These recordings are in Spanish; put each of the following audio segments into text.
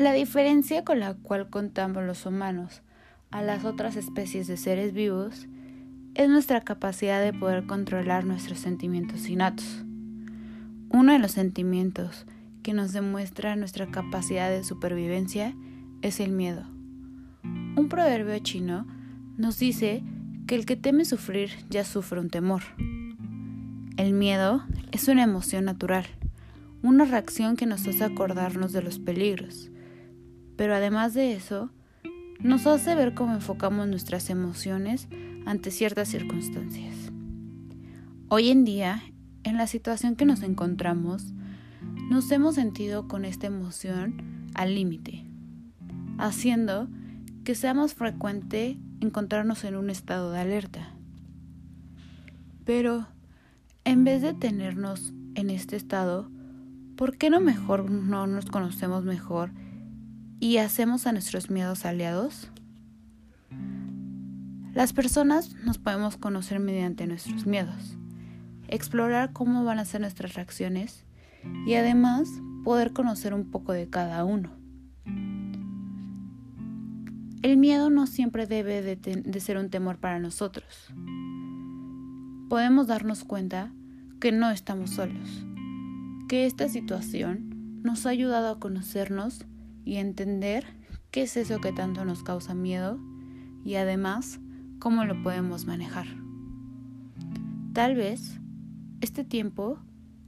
La diferencia con la cual contamos los humanos a las otras especies de seres vivos es nuestra capacidad de poder controlar nuestros sentimientos innatos. Uno de los sentimientos que nos demuestra nuestra capacidad de supervivencia es el miedo. Un proverbio chino nos dice que el que teme sufrir ya sufre un temor. El miedo es una emoción natural, una reacción que nos hace acordarnos de los peligros, pero además de eso, nos hace ver cómo enfocamos nuestras emociones ante ciertas circunstancias. Hoy en día, en la situación que nos encontramos, nos hemos sentido con esta emoción al límite, haciendo que sea más frecuente encontrarnos en un estado de alerta. Pero, en vez de tenernos en este estado, ¿por qué no mejor no nos conocemos mejor y hacemos a nuestros miedos aliados? Las personas nos podemos conocer mediante nuestros miedos, explorar cómo van a ser nuestras reacciones y además poder conocer un poco de cada uno. El miedo no siempre debe de, de, ser un temor para nosotros. Podemos darnos cuenta que no estamos solos, que esta situación nos ha ayudado a conocernos y entender qué es eso que tanto nos causa miedo y además cómo lo podemos manejar. Tal vez este tiempo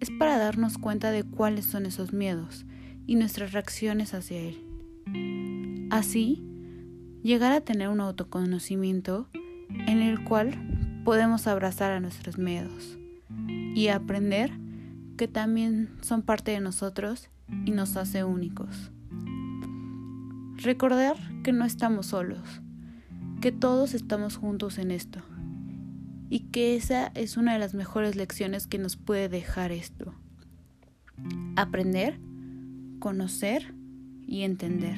es para darnos cuenta de cuáles son esos miedos y nuestras reacciones hacia él. Así, llegar a tener un autoconocimiento en el cual podemos abrazar a nuestros miedos y aprender que también son parte de nosotros y nos hace únicos. Recordar que no estamos solos, que todos estamos juntos en esto y que esa es una de las mejores lecciones que nos puede dejar esto. Aprender, conocer y entender.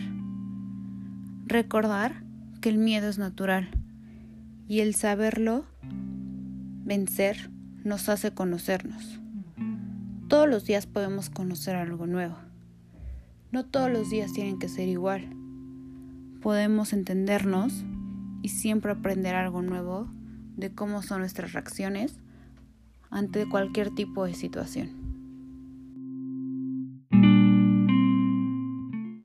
Recordar que el miedo es natural y el saberlo vencer nos hace conocernos. Todos los días podemos conocer algo nuevo. No todos los días tienen que ser igual podemos entendernos y siempre aprender algo nuevo de cómo son nuestras reacciones ante cualquier tipo de situación.